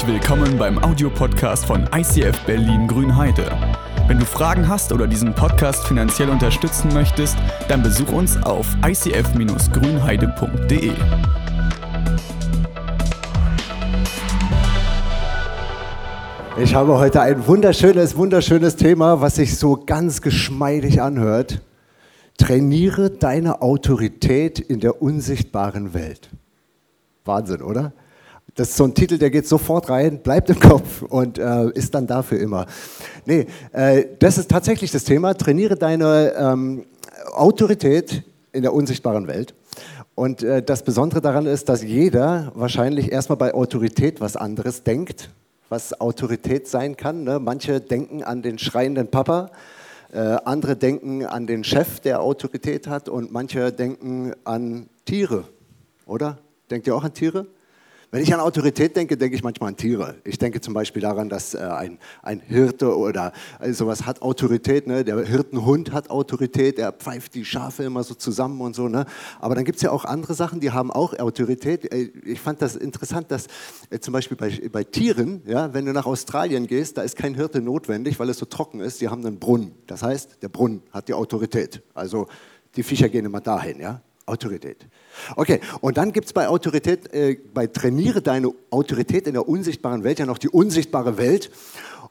Herzlich willkommen beim Audiopodcast von ICF Berlin Grünheide. Wenn du Fragen hast oder diesen Podcast finanziell unterstützen möchtest, dann besuch uns auf icf-grünheide.de. Ich habe heute ein wunderschönes, wunderschönes Thema, was sich so ganz geschmeidig anhört. Trainiere deine Autorität in der unsichtbaren Welt. Wahnsinn, oder? Das ist so ein Titel, der geht sofort rein, bleibt im Kopf und äh, ist dann dafür immer. Nee, äh, das ist tatsächlich das Thema. Trainiere deine ähm, Autorität in der unsichtbaren Welt. Und äh, das Besondere daran ist, dass jeder wahrscheinlich erstmal bei Autorität was anderes denkt, was Autorität sein kann. Ne? Manche denken an den schreienden Papa, äh, andere denken an den Chef, der Autorität hat und manche denken an Tiere, oder? Denkt ihr auch an Tiere? Wenn ich an Autorität denke, denke ich manchmal an Tiere. Ich denke zum Beispiel daran, dass äh, ein, ein Hirte oder äh, sowas hat Autorität. Ne? Der Hirtenhund hat Autorität, er pfeift die Schafe immer so zusammen und so. Ne? Aber dann gibt es ja auch andere Sachen, die haben auch Autorität. Äh, ich fand das interessant, dass zum Beispiel bei, bei Tieren, ja, wenn du nach Australien gehst, da ist kein Hirte notwendig, weil es so trocken ist. Die haben einen Brunnen. Das heißt, der Brunnen hat die Autorität. Also die Viecher gehen immer dahin. Ja? Autorität. Okay, und dann gibt es bei Autorität, äh, bei Trainiere deine Autorität in der unsichtbaren Welt ja noch die unsichtbare Welt.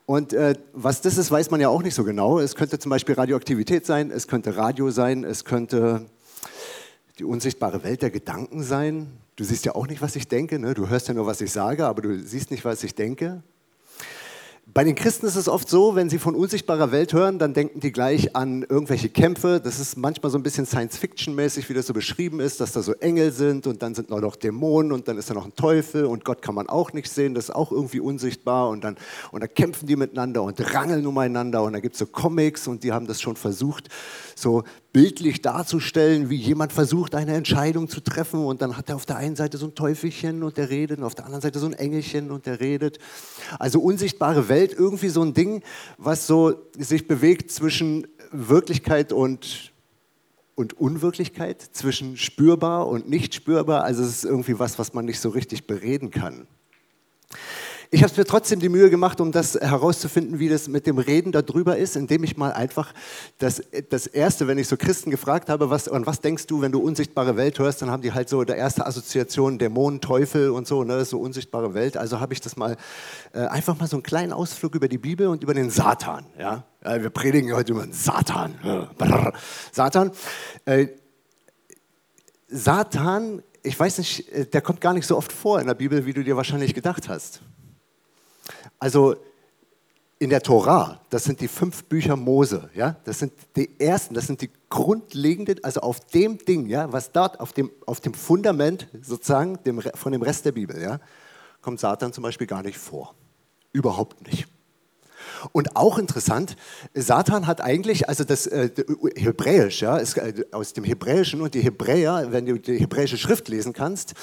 Und äh, was das ist, weiß man ja auch nicht so genau. Es könnte zum Beispiel Radioaktivität sein, es könnte Radio sein, es könnte die unsichtbare Welt der Gedanken sein. Du siehst ja auch nicht, was ich denke. Ne? Du hörst ja nur, was ich sage, aber du siehst nicht, was ich denke. Bei den Christen ist es oft so, wenn sie von unsichtbarer Welt hören, dann denken die gleich an irgendwelche Kämpfe. Das ist manchmal so ein bisschen Science-Fiction-mäßig, wie das so beschrieben ist, dass da so Engel sind und dann sind noch Dämonen und dann ist da noch ein Teufel und Gott kann man auch nicht sehen, das ist auch irgendwie unsichtbar und dann, und dann kämpfen die miteinander und rangeln umeinander und da gibt es so Comics und die haben das schon versucht, so bildlich darzustellen, wie jemand versucht, eine Entscheidung zu treffen und dann hat er auf der einen Seite so ein Teufelchen und der redet und auf der anderen Seite so ein Engelchen und der redet. Also unsichtbare Welt, irgendwie so ein Ding, was so sich bewegt zwischen Wirklichkeit und, und Unwirklichkeit, zwischen spürbar und nicht spürbar. Also es ist irgendwie was, was man nicht so richtig bereden kann. Ich habe mir trotzdem die Mühe gemacht, um das herauszufinden, wie das mit dem Reden darüber ist, indem ich mal einfach das, das Erste, wenn ich so Christen gefragt habe, was, und was denkst du, wenn du unsichtbare Welt hörst, dann haben die halt so der erste Assoziation Dämonen, Teufel und so, ne, so unsichtbare Welt. Also habe ich das mal äh, einfach mal so einen kleinen Ausflug über die Bibel und über den Satan. Ja? ja wir predigen heute über den Satan. Brrr. Satan. Äh, Satan, ich weiß nicht, äh, der kommt gar nicht so oft vor in der Bibel, wie du dir wahrscheinlich gedacht hast. Also in der Tora, das sind die fünf Bücher Mose, ja, das sind die ersten, das sind die grundlegenden, also auf dem Ding, ja, was dort auf dem, auf dem Fundament sozusagen dem, von dem Rest der Bibel, ja, kommt Satan zum Beispiel gar nicht vor. Überhaupt nicht. Und auch interessant, Satan hat eigentlich, also das äh, Hebräisch, ja, ist, äh, aus dem Hebräischen und die Hebräer, wenn du die hebräische Schrift lesen kannst,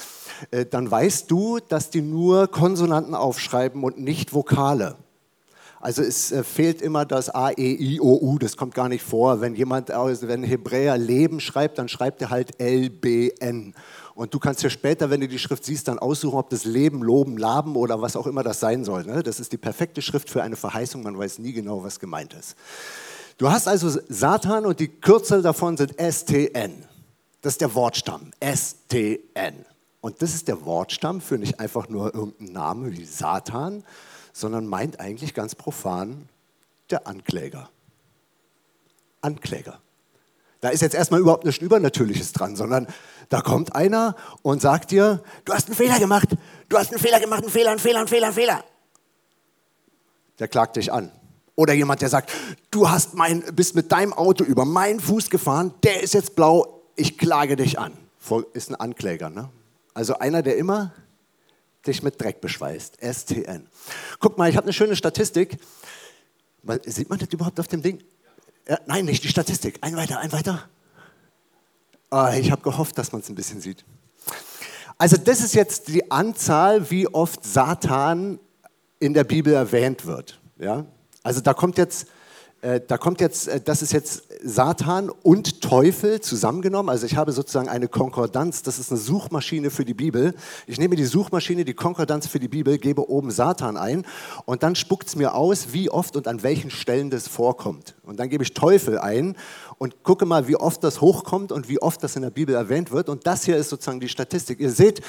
äh, dann weißt du, dass die nur Konsonanten aufschreiben und nicht Vokale. Also es äh, fehlt immer das A, E, I, O, U, das kommt gar nicht vor. Wenn jemand, wenn Hebräer Leben schreibt, dann schreibt er halt L, B, N. Und du kannst ja später, wenn du die Schrift siehst, dann aussuchen, ob das Leben, Loben, Laben oder was auch immer das sein soll. Ne? Das ist die perfekte Schrift für eine Verheißung, man weiß nie genau, was gemeint ist. Du hast also Satan und die Kürzel davon sind STN. Das ist der Wortstamm, STN. Und das ist der Wortstamm für nicht einfach nur irgendeinen Namen wie Satan, sondern meint eigentlich ganz profan der Ankläger. Ankläger. Da ist jetzt erstmal überhaupt nichts Übernatürliches dran, sondern da kommt einer und sagt dir, du hast einen Fehler gemacht, du hast einen Fehler gemacht, einen Fehler, einen Fehler, einen Fehler, einen Fehler. Der klagt dich an. Oder jemand, der sagt, du hast mein, bist mit deinem Auto über meinen Fuß gefahren, der ist jetzt blau, ich klage dich an. Ist ein Ankläger. Ne? Also einer, der immer dich mit Dreck beschweißt. STN. Guck mal, ich habe eine schöne Statistik. Sieht man das überhaupt auf dem Ding? Ja, nein, nicht die Statistik. Ein weiter, ein weiter. Oh, ich habe gehofft, dass man es ein bisschen sieht. Also das ist jetzt die Anzahl, wie oft Satan in der Bibel erwähnt wird. Ja? Also da kommt jetzt da kommt jetzt, äh, das ist jetzt Satan und Teufel zusammengenommen. Also ich habe sozusagen eine Konkordanz. Das ist eine Suchmaschine für die Bibel. Ich nehme die Suchmaschine, die Konkordanz für die Bibel, gebe oben Satan ein und dann spuckt es mir aus, wie oft und an welchen Stellen das vorkommt. Und dann gebe ich Teufel ein und gucke mal, wie oft das hochkommt und wie oft das in der Bibel erwähnt wird. Und das hier ist sozusagen die Statistik. Ihr seht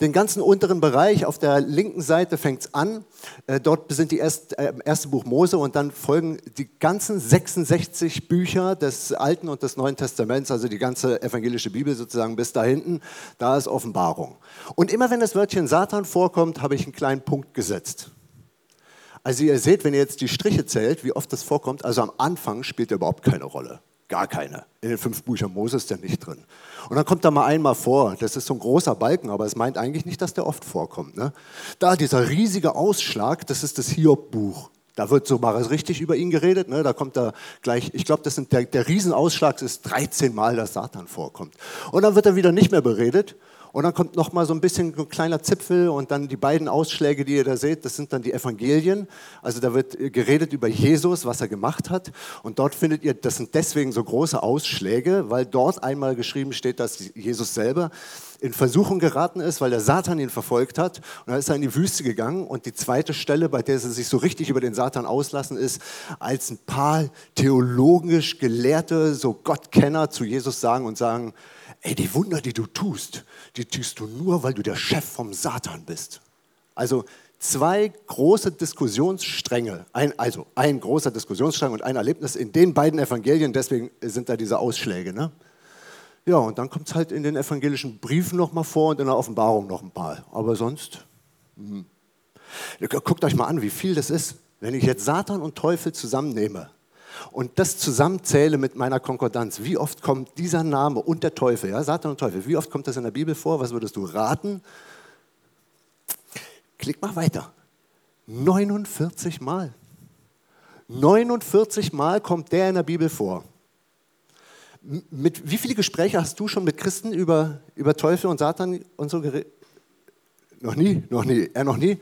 den ganzen unteren Bereich. Auf der linken Seite fängt es an. Äh, dort sind die erst, äh, erste Buch Mose und dann folgen die ganzen 66 Bücher des Alten und des Neuen Testaments, also die ganze evangelische Bibel sozusagen bis da hinten. Da ist Offenbarung. Und immer wenn das Wörtchen Satan vorkommt, habe ich einen kleinen Punkt gesetzt. Also ihr seht, wenn ihr jetzt die Striche zählt, wie oft das vorkommt, also am Anfang spielt er überhaupt keine Rolle. Gar keine. In den fünf Büchern Moses ist der nicht drin. Und dann kommt er mal einmal vor. Das ist so ein großer Balken, aber es meint eigentlich nicht, dass der oft vorkommt. Ne? Da dieser riesige Ausschlag, das ist das Hiob-Buch. Da wird so mal richtig über ihn geredet. Ne? Da kommt er gleich, ich glaube, der, der Riesenausschlag ist 13 Mal, dass Satan vorkommt. Und dann wird er wieder nicht mehr beredet. Und dann kommt noch mal so ein bisschen ein kleiner Zipfel und dann die beiden Ausschläge, die ihr da seht, das sind dann die Evangelien. Also da wird geredet über Jesus, was er gemacht hat. Und dort findet ihr, das sind deswegen so große Ausschläge, weil dort einmal geschrieben steht, dass Jesus selber in Versuchung geraten ist, weil der Satan ihn verfolgt hat. Und dann ist er in die Wüste gegangen. Und die zweite Stelle, bei der sie sich so richtig über den Satan auslassen, ist, als ein paar theologisch Gelehrte, so Gottkenner zu Jesus sagen und sagen, ey, die Wunder, die du tust, die tust du nur, weil du der Chef vom Satan bist. Also zwei große Diskussionsstränge, ein, also ein großer Diskussionsstrang und ein Erlebnis in den beiden Evangelien, deswegen sind da diese Ausschläge. Ne? Ja, und dann kommt es halt in den evangelischen Briefen nochmal vor und in der Offenbarung noch ein paar. Aber sonst, hm. guckt euch mal an, wie viel das ist. Wenn ich jetzt Satan und Teufel zusammennehme, und das zusammenzähle mit meiner Konkordanz, wie oft kommt dieser Name und der Teufel, ja, Satan und Teufel, wie oft kommt das in der Bibel vor? Was würdest du raten? Klick mal weiter. 49 Mal. 49 Mal kommt der in der Bibel vor. Mit wie viele Gespräche hast du schon mit Christen über, über Teufel und Satan und so geredet? Noch nie, noch nie, er noch nie.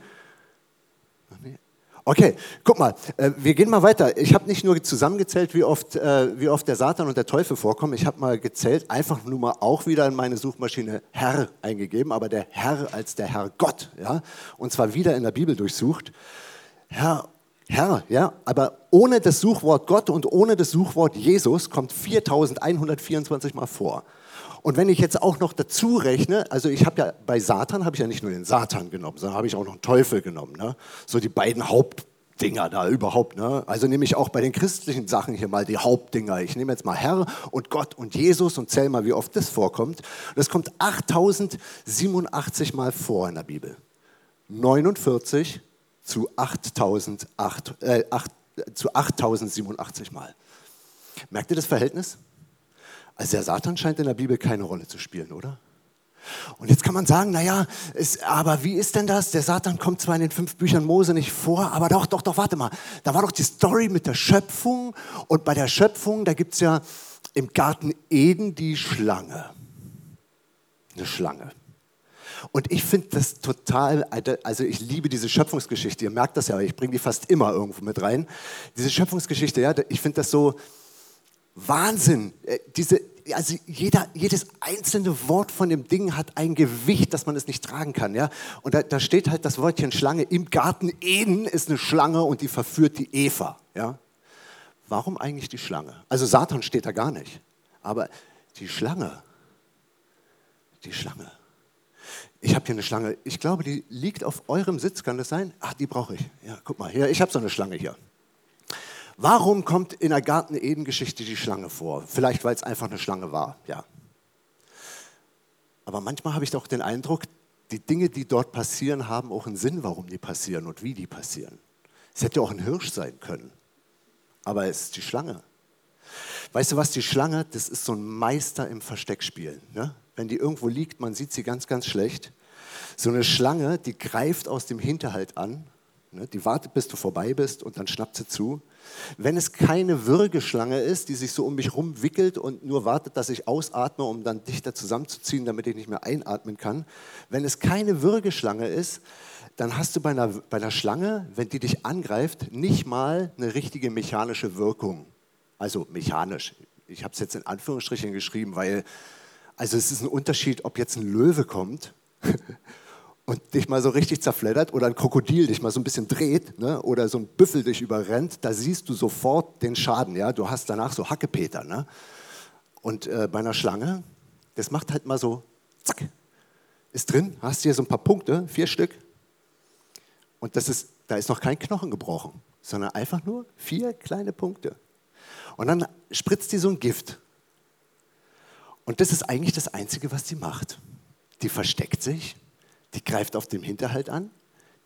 Okay, guck mal, äh, wir gehen mal weiter. Ich habe nicht nur zusammengezählt, wie oft, äh, wie oft der Satan und der Teufel vorkommen. Ich habe mal gezählt, einfach nur mal auch wieder in meine Suchmaschine Herr eingegeben, aber der Herr als der Herr Gott, ja, und zwar wieder in der Bibel durchsucht. Herr, Herr, ja, aber ohne das Suchwort Gott und ohne das Suchwort Jesus kommt 4124 Mal vor. Und wenn ich jetzt auch noch dazu rechne, also ich habe ja bei Satan habe ich ja nicht nur den Satan genommen, sondern habe ich auch noch einen Teufel genommen. Ne? So die beiden Hauptdinger da überhaupt. Ne? Also nehme ich auch bei den christlichen Sachen hier mal die Hauptdinger. Ich nehme jetzt mal Herr und Gott und Jesus und zähle mal, wie oft das vorkommt. Das kommt 8087 Mal vor in der Bibel. 49 zu 8008, äh, 8, zu 8087 Mal. Merkt ihr das Verhältnis? Also der Satan scheint in der Bibel keine Rolle zu spielen, oder? Und jetzt kann man sagen, naja, ist, aber wie ist denn das? Der Satan kommt zwar in den fünf Büchern Mose nicht vor, aber doch, doch, doch, warte mal. Da war doch die Story mit der Schöpfung. Und bei der Schöpfung, da gibt es ja im Garten Eden die Schlange. Eine Schlange. Und ich finde das total, also ich liebe diese Schöpfungsgeschichte. Ihr merkt das ja, ich bringe die fast immer irgendwo mit rein. Diese Schöpfungsgeschichte, ja, ich finde das so, Wahnsinn. Äh, diese, also jeder, jedes einzelne Wort von dem Ding hat ein Gewicht, dass man es nicht tragen kann. Ja? Und da, da steht halt das Wörtchen Schlange. Im Garten Eden ist eine Schlange und die verführt die Eva. Ja? Warum eigentlich die Schlange? Also Satan steht da gar nicht. Aber die Schlange, die Schlange. Ich habe hier eine Schlange. Ich glaube, die liegt auf eurem Sitz. Kann das sein? Ach, die brauche ich. Ja, guck mal, hier, ich habe so eine Schlange hier. Warum kommt in der Garten Eden-Geschichte die Schlange vor? Vielleicht, weil es einfach eine Schlange war, ja. Aber manchmal habe ich doch den Eindruck, die Dinge, die dort passieren, haben auch einen Sinn, warum die passieren und wie die passieren. Es hätte auch ein Hirsch sein können, aber es ist die Schlange. Weißt du was, die Schlange, das ist so ein Meister im Versteckspielen. Ne? Wenn die irgendwo liegt, man sieht sie ganz, ganz schlecht. So eine Schlange, die greift aus dem Hinterhalt an, ne? die wartet, bis du vorbei bist und dann schnappt sie zu. Wenn es keine Würgeschlange ist, die sich so um mich rumwickelt und nur wartet, dass ich ausatme, um dann dichter zusammenzuziehen, damit ich nicht mehr einatmen kann. Wenn es keine Würgeschlange ist, dann hast du bei einer, bei einer Schlange, wenn die dich angreift, nicht mal eine richtige mechanische Wirkung. Also mechanisch. Ich habe es jetzt in Anführungsstrichen geschrieben, weil also es ist ein Unterschied, ob jetzt ein Löwe kommt und dich mal so richtig zerfleddert oder ein Krokodil dich mal so ein bisschen dreht ne? oder so ein Büffel dich überrennt, da siehst du sofort den Schaden. Ja? Du hast danach so Hackepeter. Ne? Und äh, bei einer Schlange, das macht halt mal so, zack, ist drin, hast hier so ein paar Punkte, vier Stück. Und das ist, da ist noch kein Knochen gebrochen, sondern einfach nur vier kleine Punkte. Und dann spritzt die so ein Gift. Und das ist eigentlich das Einzige, was sie macht. Die versteckt sich, die greift auf dem Hinterhalt an,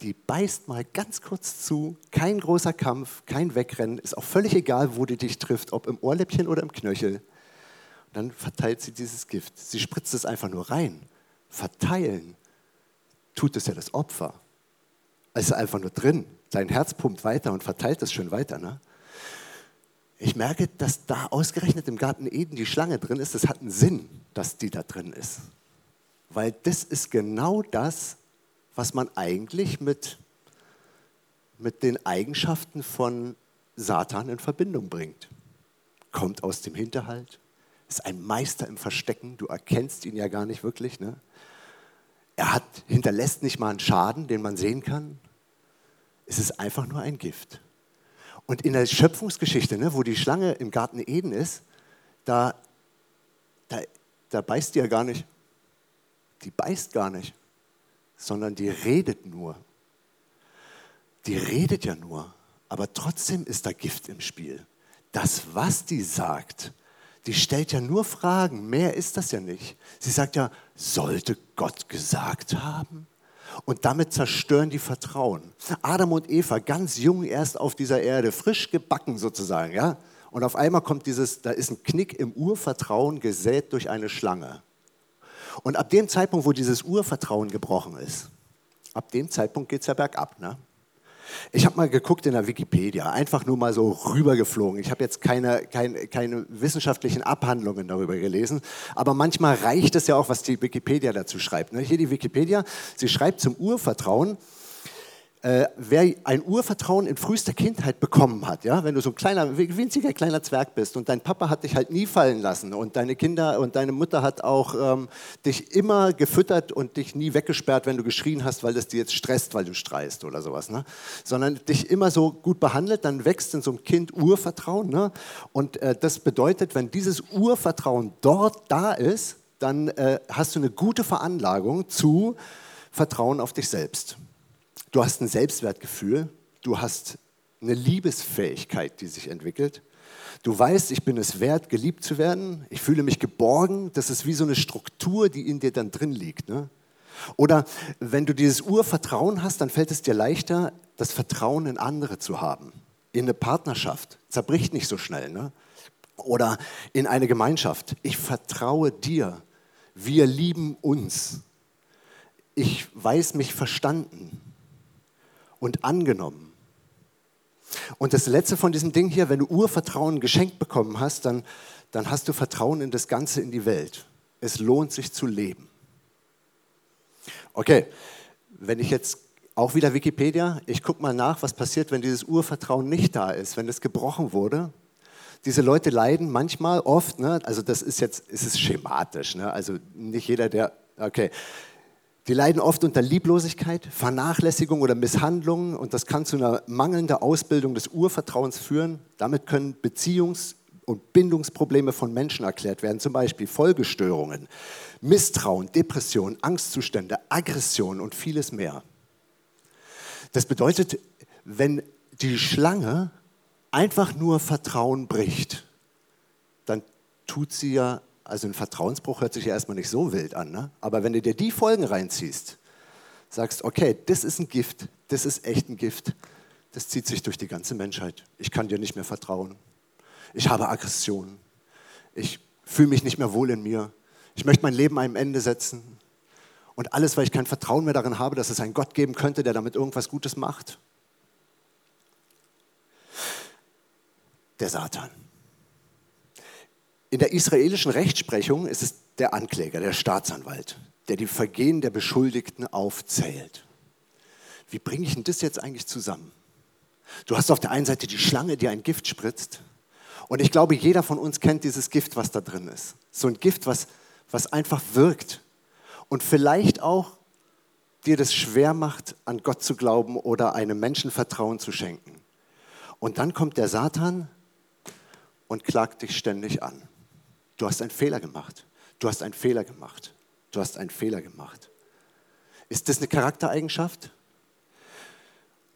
die beißt mal ganz kurz zu, kein großer Kampf, kein Wegrennen, ist auch völlig egal, wo die dich trifft, ob im Ohrläppchen oder im Knöchel. Und dann verteilt sie dieses Gift. Sie spritzt es einfach nur rein. Verteilen tut es ja das Opfer. Es ist einfach nur drin. Sein Herz pumpt weiter und verteilt es schön weiter. Ne? Ich merke, dass da ausgerechnet im Garten Eden die Schlange drin ist. Das hat einen Sinn, dass die da drin ist. Weil das ist genau das, was man eigentlich mit, mit den Eigenschaften von Satan in Verbindung bringt. Kommt aus dem Hinterhalt, ist ein Meister im Verstecken, du erkennst ihn ja gar nicht wirklich. Ne? Er hat, hinterlässt nicht mal einen Schaden, den man sehen kann. Es ist einfach nur ein Gift. Und in der Schöpfungsgeschichte, ne, wo die Schlange im Garten Eden ist, da, da, da beißt die ja gar nicht. Die beißt gar nicht, sondern die redet nur. Die redet ja nur, aber trotzdem ist da Gift im Spiel. Das, was die sagt, die stellt ja nur Fragen, mehr ist das ja nicht. Sie sagt ja, sollte Gott gesagt haben? Und damit zerstören die Vertrauen. Adam und Eva, ganz jung erst auf dieser Erde, frisch gebacken sozusagen, ja. Und auf einmal kommt dieses, da ist ein Knick im Urvertrauen gesät durch eine Schlange. Und ab dem Zeitpunkt, wo dieses Urvertrauen gebrochen ist, ab dem Zeitpunkt geht es ja bergab. Ne? Ich habe mal geguckt in der Wikipedia, einfach nur mal so rübergeflogen. Ich habe jetzt keine, keine, keine wissenschaftlichen Abhandlungen darüber gelesen, aber manchmal reicht es ja auch, was die Wikipedia dazu schreibt. Ne? Hier die Wikipedia, sie schreibt zum Urvertrauen, äh, wer ein Urvertrauen in frühester Kindheit bekommen hat, ja, wenn du so ein kleiner, winziger kleiner Zwerg bist und dein Papa hat dich halt nie fallen lassen und deine Kinder und deine Mutter hat auch ähm, dich immer gefüttert und dich nie weggesperrt, wenn du geschrien hast, weil das dir jetzt stresst, weil du streist oder sowas, ne? sondern dich immer so gut behandelt, dann wächst in so einem Kind Urvertrauen. Ne? Und äh, das bedeutet, wenn dieses Urvertrauen dort da ist, dann äh, hast du eine gute Veranlagung zu Vertrauen auf dich selbst. Du hast ein Selbstwertgefühl, du hast eine Liebesfähigkeit, die sich entwickelt. Du weißt, ich bin es wert, geliebt zu werden. Ich fühle mich geborgen. Das ist wie so eine Struktur, die in dir dann drin liegt. Ne? Oder wenn du dieses Urvertrauen hast, dann fällt es dir leichter, das Vertrauen in andere zu haben. In eine Partnerschaft. Zerbricht nicht so schnell. Ne? Oder in eine Gemeinschaft. Ich vertraue dir. Wir lieben uns. Ich weiß mich verstanden und angenommen. Und das letzte von diesem Ding hier, wenn du Urvertrauen geschenkt bekommen hast, dann, dann hast du Vertrauen in das Ganze, in die Welt. Es lohnt sich zu leben. Okay, wenn ich jetzt auch wieder Wikipedia, ich gucke mal nach, was passiert, wenn dieses Urvertrauen nicht da ist, wenn es gebrochen wurde. Diese Leute leiden manchmal, oft, ne, also das ist jetzt, ist es schematisch, ne, also nicht jeder, der, okay, die leiden oft unter Lieblosigkeit, Vernachlässigung oder Misshandlungen und das kann zu einer mangelnden Ausbildung des Urvertrauens führen. Damit können Beziehungs- und Bindungsprobleme von Menschen erklärt werden, zum Beispiel Folgestörungen, Misstrauen, Depression, Angstzustände, Aggression und vieles mehr. Das bedeutet, wenn die Schlange einfach nur Vertrauen bricht, dann tut sie ja also ein Vertrauensbruch hört sich ja erstmal nicht so wild an, ne? aber wenn du dir die Folgen reinziehst, sagst, okay, das ist ein Gift, das ist echt ein Gift, das zieht sich durch die ganze Menschheit. Ich kann dir nicht mehr vertrauen. Ich habe Aggressionen. Ich fühle mich nicht mehr wohl in mir. Ich möchte mein Leben einem Ende setzen. Und alles, weil ich kein Vertrauen mehr darin habe, dass es einen Gott geben könnte, der damit irgendwas Gutes macht. Der Satan. In der israelischen Rechtsprechung ist es der Ankläger, der Staatsanwalt, der die Vergehen der Beschuldigten aufzählt. wie bringe ich denn das jetzt eigentlich zusammen? Du hast auf der einen Seite die Schlange, die ein Gift spritzt. Und ich glaube, jeder von uns kennt dieses Gift, was da drin ist. So ein Gift, was, was einfach wirkt. Und vielleicht auch dir das schwer macht, an Gott zu glauben oder einem Menschen Vertrauen zu schenken. Und dann kommt der Satan und klagt dich ständig an. Du hast einen Fehler gemacht. Du hast einen Fehler gemacht. Du hast einen Fehler gemacht. Ist das eine Charaktereigenschaft?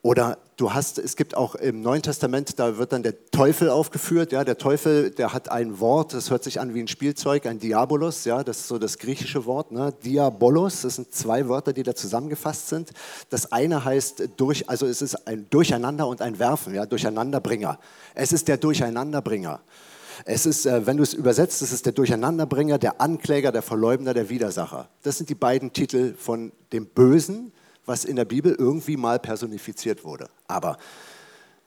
Oder du hast, es gibt auch im Neuen Testament, da wird dann der Teufel aufgeführt. Ja, der Teufel, der hat ein Wort, das hört sich an wie ein Spielzeug, ein Diabolos. Ja, das ist so das griechische Wort. Ne? Diabolos, das sind zwei Wörter, die da zusammengefasst sind. Das eine heißt durch, also es ist ein Durcheinander und ein Werfen, ja, Durcheinanderbringer. Es ist der Durcheinanderbringer. Es ist, äh, wenn du es übersetzt, es ist der Durcheinanderbringer, der Ankläger, der Verleumder, der Widersacher. Das sind die beiden Titel von dem Bösen, was in der Bibel irgendwie mal personifiziert wurde. Aber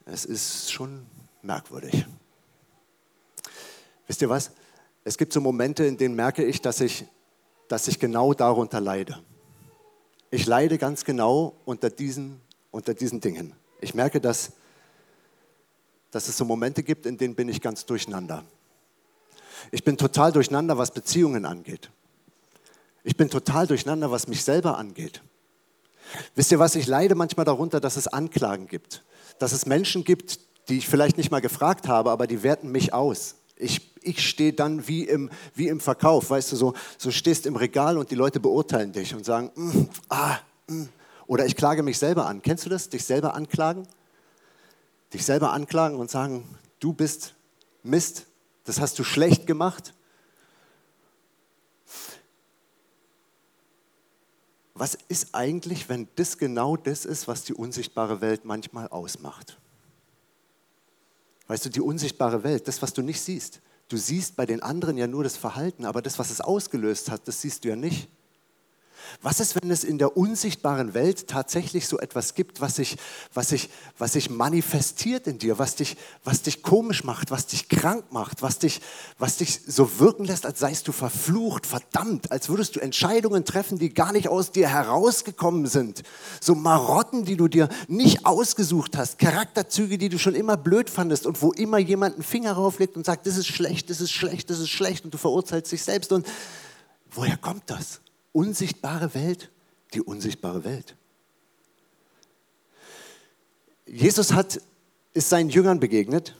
es ist schon merkwürdig. Wisst ihr was? Es gibt so Momente, in denen merke ich, dass ich, dass ich genau darunter leide. Ich leide ganz genau unter diesen, unter diesen Dingen. Ich merke, dass, dass es so Momente gibt, in denen bin ich ganz durcheinander. Ich bin total durcheinander, was Beziehungen angeht. Ich bin total durcheinander, was mich selber angeht. Wisst ihr was, ich leide manchmal darunter, dass es Anklagen gibt. Dass es Menschen gibt, die ich vielleicht nicht mal gefragt habe, aber die werten mich aus. Ich, ich stehe dann wie im, wie im Verkauf, weißt du, so, so stehst im Regal und die Leute beurteilen dich und sagen, mm, ah, mm. oder ich klage mich selber an. Kennst du das? Dich selber anklagen? Dich selber anklagen und sagen, du bist Mist, das hast du schlecht gemacht. was ist eigentlich, wenn das genau das ist, was die unsichtbare Welt manchmal ausmacht? Weißt du, die unsichtbare Welt, das, was du nicht siehst. Du siehst bei den anderen ja nur das Verhalten, aber das, was es ausgelöst hat, das siehst du ja nicht. Was ist, wenn es in der unsichtbaren Welt tatsächlich so etwas gibt, was sich, was sich, was sich manifestiert in dir, was dich, was dich komisch macht, was dich krank macht, was dich, was dich so wirken lässt, als seist du verflucht, verdammt, als würdest du Entscheidungen treffen, die gar nicht aus dir herausgekommen sind. So Marotten, die du dir nicht ausgesucht hast, Charakterzüge, die du schon immer blöd fandest und wo immer jemand einen Finger rauflegt und sagt, das ist schlecht, das ist schlecht, das ist schlecht und du verurteilst dich selbst. Und woher kommt das? Unsichtbare Welt, die unsichtbare Welt. Jesus hat, ist seinen Jüngern begegnet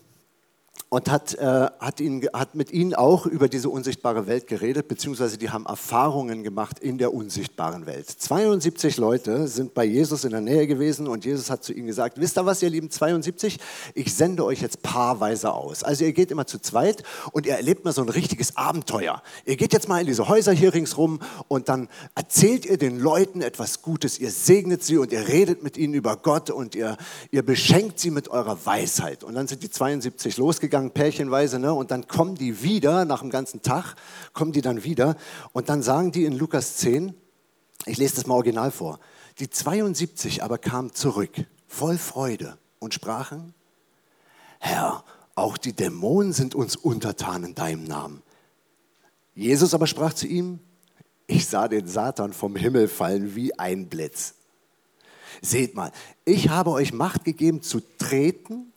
und hat, äh, hat, ihn, hat mit ihnen auch über diese unsichtbare Welt geredet, beziehungsweise die haben Erfahrungen gemacht in der unsichtbaren Welt. 72 Leute sind bei Jesus in der Nähe gewesen und Jesus hat zu ihnen gesagt, wisst ihr was, ihr lieben 72, ich sende euch jetzt paarweise aus. Also ihr geht immer zu zweit und ihr erlebt mal so ein richtiges Abenteuer. Ihr geht jetzt mal in diese Häuser hier ringsrum und dann erzählt ihr den Leuten etwas Gutes, ihr segnet sie und ihr redet mit ihnen über Gott und ihr, ihr beschenkt sie mit eurer Weisheit. Und dann sind die 72 losgegangen lang pärchenweise, ne? und dann kommen die wieder, nach dem ganzen Tag, kommen die dann wieder und dann sagen die in Lukas 10, ich lese das mal original vor, die 72 aber kamen zurück, voll Freude und sprachen, Herr, auch die Dämonen sind uns untertan in deinem Namen. Jesus aber sprach zu ihm, ich sah den Satan vom Himmel fallen wie ein Blitz. Seht mal, ich habe euch Macht gegeben zu treten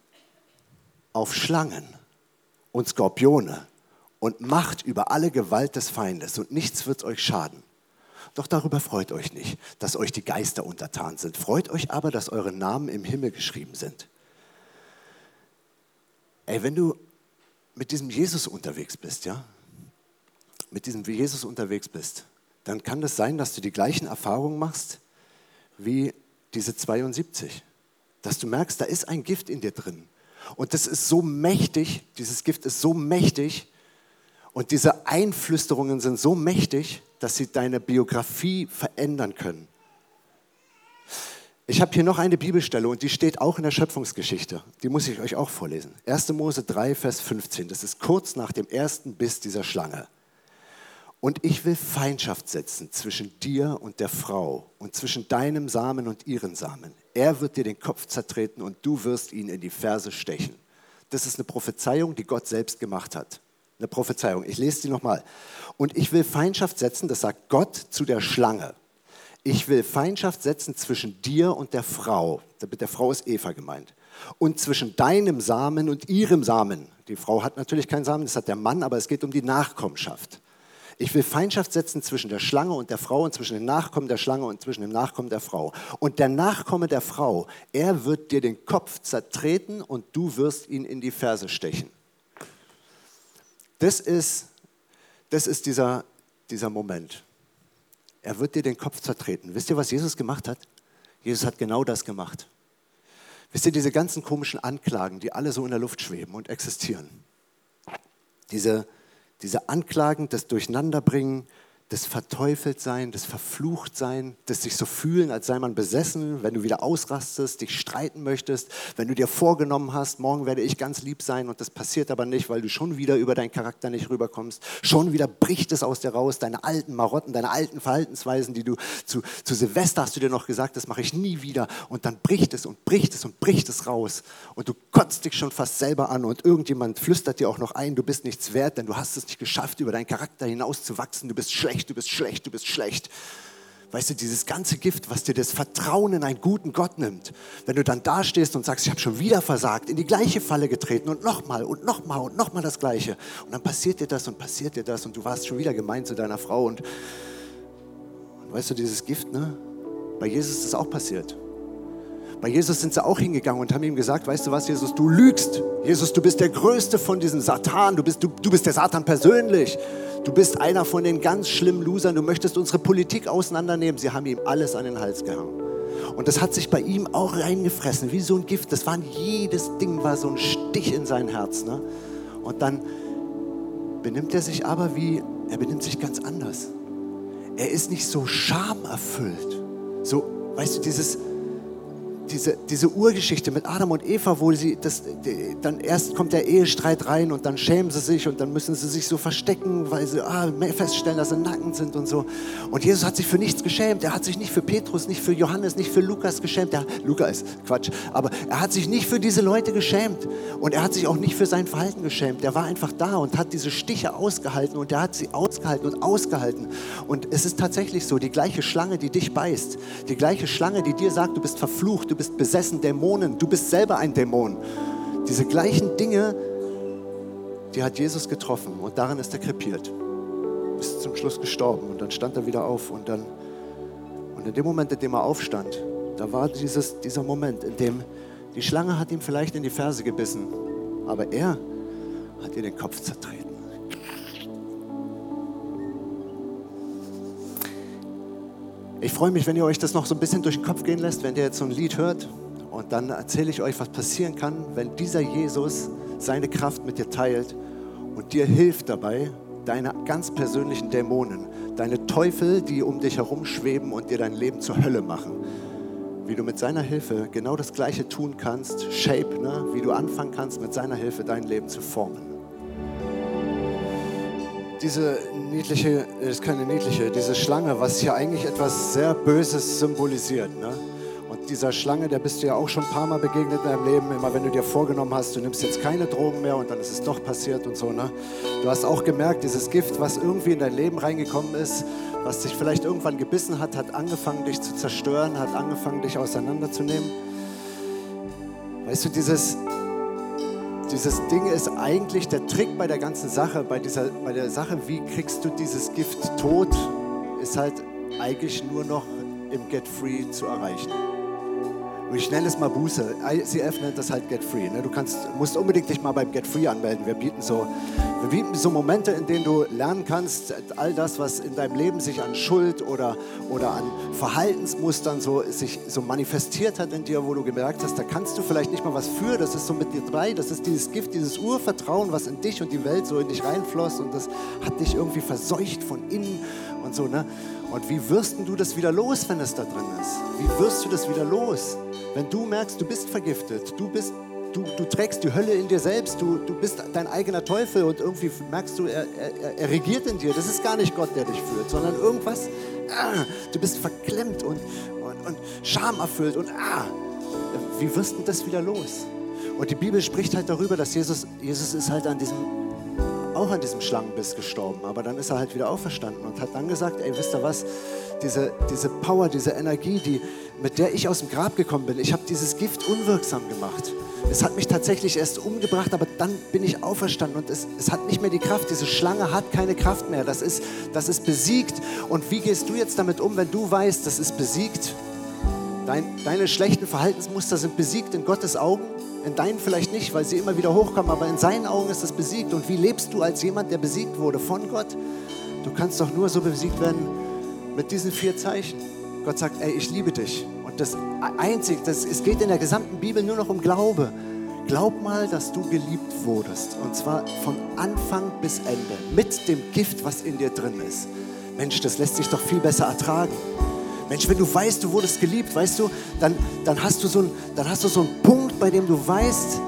auf Schlangen und Skorpione und Macht über alle Gewalt des Feindes und nichts wird euch schaden. Doch darüber freut euch nicht, dass euch die Geister untertan sind. Freut euch aber, dass eure Namen im Himmel geschrieben sind. Ey, wenn du mit diesem Jesus unterwegs bist, ja, mit diesem Jesus unterwegs bist, dann kann das sein, dass du die gleichen Erfahrungen machst wie diese 72. Dass du merkst, da ist ein Gift in dir drin. Und das ist so mächtig, dieses Gift ist so mächtig und diese Einflüsterungen sind so mächtig, dass sie deine Biografie verändern können. Ich habe hier noch eine Bibelstelle und die steht auch in der Schöpfungsgeschichte. Die muss ich euch auch vorlesen. 1. Mose 3, Vers 15. Das ist kurz nach dem ersten Biss dieser Schlange. Und ich will Feindschaft setzen zwischen dir und der Frau und zwischen deinem Samen und ihren Samen. Er wird dir den Kopf zertreten und du wirst ihn in die Ferse stechen. Das ist eine Prophezeiung, die Gott selbst gemacht hat. Eine Prophezeiung. Ich lese die nochmal. Und ich will Feindschaft setzen, das sagt Gott zu der Schlange. ich will Feindschaft setzen zwischen dir und der Frau. Mit der Frau ist Eva gemeint. Und zwischen deinem Samen und ihrem Samen. Die Frau hat natürlich keinen Samen, das hat der Mann, aber es geht um die Nachkommenschaft. Ich will Feindschaft setzen zwischen der Schlange und der Frau und zwischen dem Nachkommen der Schlange und zwischen dem Nachkommen der Frau. Und der Nachkomme der Frau, er wird dir den Kopf zertreten und du wirst ihn in die Ferse stechen. Das ist, das ist dieser, dieser Moment. Er wird dir den Kopf zertreten. Wisst ihr, was Jesus gemacht hat? Jesus hat genau das gemacht. Wisst ihr, diese ganzen komischen Anklagen, die alle so in der Luft schweben und existieren. Diese, diese Anklagen, das Durcheinanderbringen, das Verteufeltsein, das Verfluchtsein, das sich so fühlen, als sei man besessen, wenn du wieder ausrastest, dich streiten möchtest, wenn du dir vorgenommen hast, morgen werde ich ganz lieb sein und das passiert aber nicht, weil du schon wieder über deinen Charakter nicht rüberkommst. Schon wieder bricht es aus dir raus, deine alten Marotten, deine alten Verhaltensweisen, die du zu, zu Silvester hast du dir noch gesagt, das mache ich nie wieder und dann bricht es und bricht es und bricht es raus und du kotzt dich schon fast selber an und irgendjemand flüstert dir auch noch ein, du bist nichts wert, denn du hast es nicht geschafft, über deinen Charakter hinaus zu wachsen, du bist schlecht schlecht, du bist schlecht, du bist schlecht. Weißt du, dieses ganze Gift, was dir das Vertrauen in einen guten Gott nimmt, wenn du dann dastehst und sagst, ich habe schon wieder versagt, in die gleiche Falle getreten und nochmal und nochmal und nochmal das Gleiche. Und dann passiert dir das und passiert dir das und du warst schon wieder gemein zu deiner Frau. Und, und weißt du, dieses Gift, ne? Bei Jesus ist das auch passiert. Bei Jesus sind sie auch hingegangen und haben ihm gesagt, weißt du was, Jesus, du lügst. Jesus, du bist der Größte von diesem Satan. Du bist, du, du bist der Satan persönlich. Du bist einer von den ganz schlimmen Losern. Du möchtest unsere Politik auseinandernehmen. Sie haben ihm alles an den Hals gehangen. Und das hat sich bei ihm auch reingefressen, wie so ein Gift. Das war jedes Ding war so ein Stich in sein Herz. Ne? Und dann benimmt er sich aber wie, er benimmt sich ganz anders. Er ist nicht so schamerfüllt. So, weißt du, dieses, diese, diese Urgeschichte mit Adam und Eva, wo sie das, die, dann erst kommt der Ehestreit rein und dann schämen sie sich und dann müssen sie sich so verstecken, weil sie ah, feststellen, dass sie nackend sind und so. Und Jesus hat sich für nichts geschämt. Er hat sich nicht für Petrus, nicht für Johannes, nicht für Lukas geschämt. Ja, Lukas ist Quatsch, aber er hat sich nicht für diese Leute geschämt und er hat sich auch nicht für sein Verhalten geschämt. Er war einfach da und hat diese Stiche ausgehalten und er hat sie ausgehalten und ausgehalten. Und es ist tatsächlich so, die gleiche Schlange, die dich beißt, die gleiche Schlange, die dir sagt, du bist verflucht, du bist besessen, Dämonen, du bist selber ein Dämon. Diese gleichen Dinge, die hat Jesus getroffen und daran ist er krepiert. Ist zum Schluss gestorben und dann stand er wieder auf und dann, und in dem Moment, in dem er aufstand, da war dieses, dieser Moment, in dem die Schlange hat ihm vielleicht in die Ferse gebissen, aber er hat ihr den Kopf zertreten. Ich freue mich, wenn ihr euch das noch so ein bisschen durch den Kopf gehen lässt, wenn ihr jetzt so ein Lied hört. Und dann erzähle ich euch, was passieren kann, wenn dieser Jesus seine Kraft mit dir teilt und dir hilft dabei, deine ganz persönlichen Dämonen, deine Teufel, die um dich herum schweben und dir dein Leben zur Hölle machen, wie du mit seiner Hilfe genau das Gleiche tun kannst, Shape, ne? wie du anfangen kannst, mit seiner Hilfe dein Leben zu formen diese niedliche, das ist keine niedliche, diese Schlange, was hier eigentlich etwas sehr Böses symbolisiert. Ne? Und dieser Schlange, der bist du ja auch schon ein paar Mal begegnet in deinem Leben, immer wenn du dir vorgenommen hast, du nimmst jetzt keine Drogen mehr und dann ist es doch passiert und so. Ne? Du hast auch gemerkt, dieses Gift, was irgendwie in dein Leben reingekommen ist, was dich vielleicht irgendwann gebissen hat, hat angefangen, dich zu zerstören, hat angefangen, dich auseinanderzunehmen. Weißt du, dieses, dieses Ding ist eigentlich der Trick bei der ganzen Sache, bei, dieser, bei der Sache, wie kriegst du dieses Gift tot, ist halt eigentlich nur noch im Get Free zu erreichen. Und ich nenne es mal Buße. ICF nennt das halt Get Free. Ne? Du kannst, musst unbedingt dich mal beim Get Free anmelden. Wir bieten, so, bieten so Momente, in denen du lernen kannst, all das, was in deinem Leben sich an Schuld oder, oder an Verhaltensmustern so, sich so manifestiert hat in dir, wo du gemerkt hast, da kannst du vielleicht nicht mal was für. Das ist so mit dir dabei. Das ist dieses Gift, dieses Urvertrauen, was in dich und die Welt so in dich reinfloss. Und das hat dich irgendwie verseucht von innen und so. Ne? Und wie wirst du das wieder los, wenn es da drin ist? Wie wirst du das wieder los? Wenn du merkst, du bist vergiftet, du, bist, du, du trägst die Hölle in dir selbst, du, du bist dein eigener Teufel und irgendwie merkst du, er, er, er regiert in dir. Das ist gar nicht Gott, der dich führt, sondern irgendwas, ah, du bist verklemmt und, und, und schamerfüllt und ah, wie wirst du das wieder los? Und die Bibel spricht halt darüber, dass Jesus, Jesus ist halt an diesem auch an diesem Schlangenbiss gestorben, aber dann ist er halt wieder auferstanden und hat dann gesagt, ey, wisst ihr was, diese, diese Power, diese Energie, die, mit der ich aus dem Grab gekommen bin, ich habe dieses Gift unwirksam gemacht. Es hat mich tatsächlich erst umgebracht, aber dann bin ich auferstanden und es, es hat nicht mehr die Kraft. Diese Schlange hat keine Kraft mehr. Das ist, das ist besiegt. Und wie gehst du jetzt damit um, wenn du weißt, das ist besiegt? Dein, deine schlechten Verhaltensmuster sind besiegt in Gottes Augen. In deinen vielleicht nicht, weil sie immer wieder hochkommen, aber in seinen Augen ist das besiegt. Und wie lebst du als jemand, der besiegt wurde von Gott? Du kannst doch nur so besiegt werden mit diesen vier Zeichen. Gott sagt, ey, ich liebe dich. Und das Einzige, das, es geht in der gesamten Bibel nur noch um Glaube. Glaub mal, dass du geliebt wurdest. Und zwar von Anfang bis Ende. Mit dem Gift, was in dir drin ist. Mensch, das lässt sich doch viel besser ertragen. Mensch, wenn du weißt, du wurdest geliebt, weißt du, dann, dann, hast du so ein, dann hast du so einen Punkt, bei dem du weißt,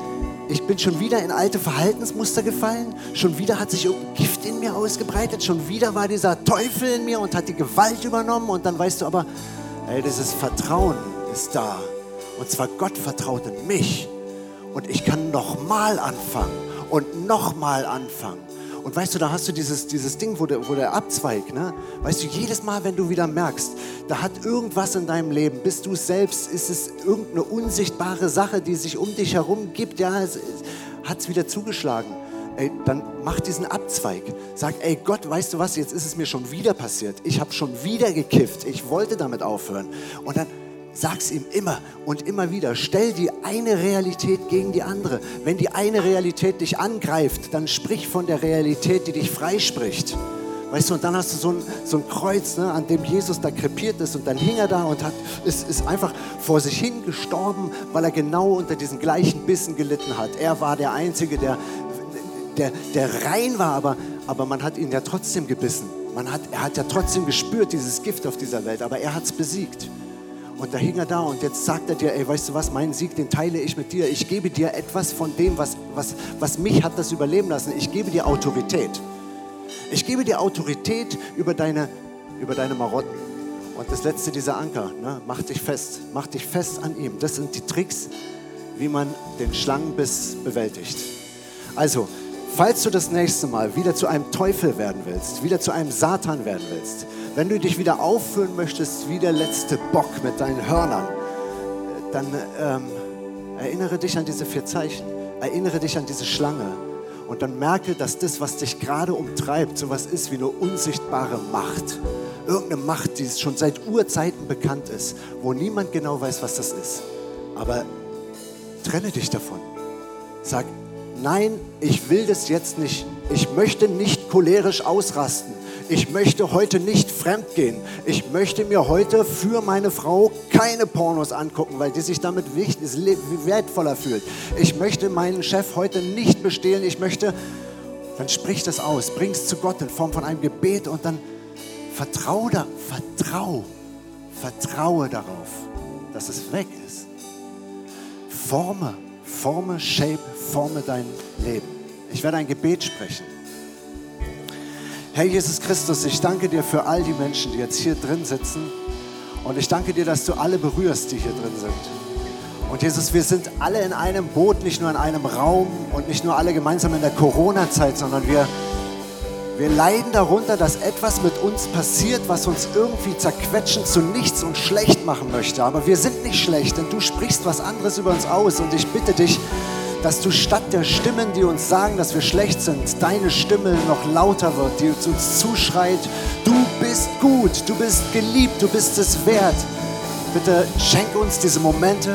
ich bin schon wieder in alte Verhaltensmuster gefallen, schon wieder hat sich irgendein Gift in mir ausgebreitet, schon wieder war dieser Teufel in mir und hat die Gewalt übernommen und dann weißt du aber, ey, dieses Vertrauen ist da. Und zwar Gott vertraut in mich und ich kann nochmal anfangen und nochmal anfangen und weißt du, da hast du dieses, dieses Ding, wo der, wo der Abzweig, ne? Weißt du, jedes Mal, wenn du wieder merkst, da hat irgendwas in deinem Leben, bist du selbst, ist es irgendeine unsichtbare Sache, die sich um dich herum gibt, ja, hat es wieder zugeschlagen. Ey, dann mach diesen Abzweig. Sag, ey Gott, weißt du was, jetzt ist es mir schon wieder passiert. Ich habe schon wieder gekifft. Ich wollte damit aufhören. Und dann Sag's ihm immer und immer wieder. Stell die eine Realität gegen die andere. Wenn die eine Realität dich angreift, dann sprich von der Realität, die dich freispricht. Weißt du, und dann hast du so ein, so ein Kreuz, ne, an dem Jesus da krepiert ist und dann hing er da und hat, ist, ist einfach vor sich hin gestorben, weil er genau unter diesen gleichen Bissen gelitten hat. Er war der Einzige, der, der, der rein war, aber, aber man hat ihn ja trotzdem gebissen. Man hat, er hat ja trotzdem gespürt, dieses Gift auf dieser Welt, aber er hat es besiegt. Und da hing er da und jetzt sagt er dir, ey, weißt du was, meinen Sieg, den teile ich mit dir. Ich gebe dir etwas von dem, was, was, was mich hat das überleben lassen. Ich gebe dir Autorität. Ich gebe dir Autorität über deine, über deine Marotten. Und das letzte, dieser Anker, ne, mach dich fest. Mach dich fest an ihm. Das sind die Tricks, wie man den Schlangenbiss bewältigt. Also, falls du das nächste Mal wieder zu einem Teufel werden willst, wieder zu einem Satan werden willst, wenn du dich wieder auffüllen möchtest wie der letzte Bock mit deinen Hörnern, dann ähm, erinnere dich an diese vier Zeichen, erinnere dich an diese Schlange und dann merke, dass das, was dich gerade umtreibt, sowas ist wie eine unsichtbare Macht. Irgendeine Macht, die schon seit Urzeiten bekannt ist, wo niemand genau weiß, was das ist. Aber trenne dich davon. Sag, nein, ich will das jetzt nicht. Ich möchte nicht cholerisch ausrasten ich möchte heute nicht fremdgehen. Ich möchte mir heute für meine Frau keine Pornos angucken, weil die sich damit wertvoller fühlt. Ich möchte meinen Chef heute nicht bestehlen. Ich möchte, dann sprich das aus, bring es zu Gott in Form von einem Gebet und dann vertraue, da, vertrau, vertraue darauf, dass es weg ist. Forme, forme, shape, forme dein Leben. Ich werde ein Gebet sprechen. Herr Jesus Christus, ich danke dir für all die Menschen, die jetzt hier drin sitzen. Und ich danke dir, dass du alle berührst, die hier drin sind. Und Jesus, wir sind alle in einem Boot, nicht nur in einem Raum und nicht nur alle gemeinsam in der Corona-Zeit, sondern wir, wir leiden darunter, dass etwas mit uns passiert, was uns irgendwie zerquetschen zu nichts und schlecht machen möchte. Aber wir sind nicht schlecht, denn du sprichst was anderes über uns aus. Und ich bitte dich, dass du statt der Stimmen, die uns sagen, dass wir schlecht sind, deine Stimme noch lauter wird, die uns zuschreit, du bist gut, du bist geliebt, du bist es wert. Bitte schenke uns diese Momente,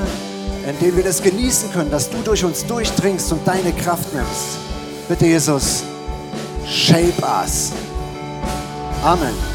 in denen wir das genießen können, dass du durch uns durchdringst und deine Kraft nimmst. Bitte, Jesus, shape us. Amen.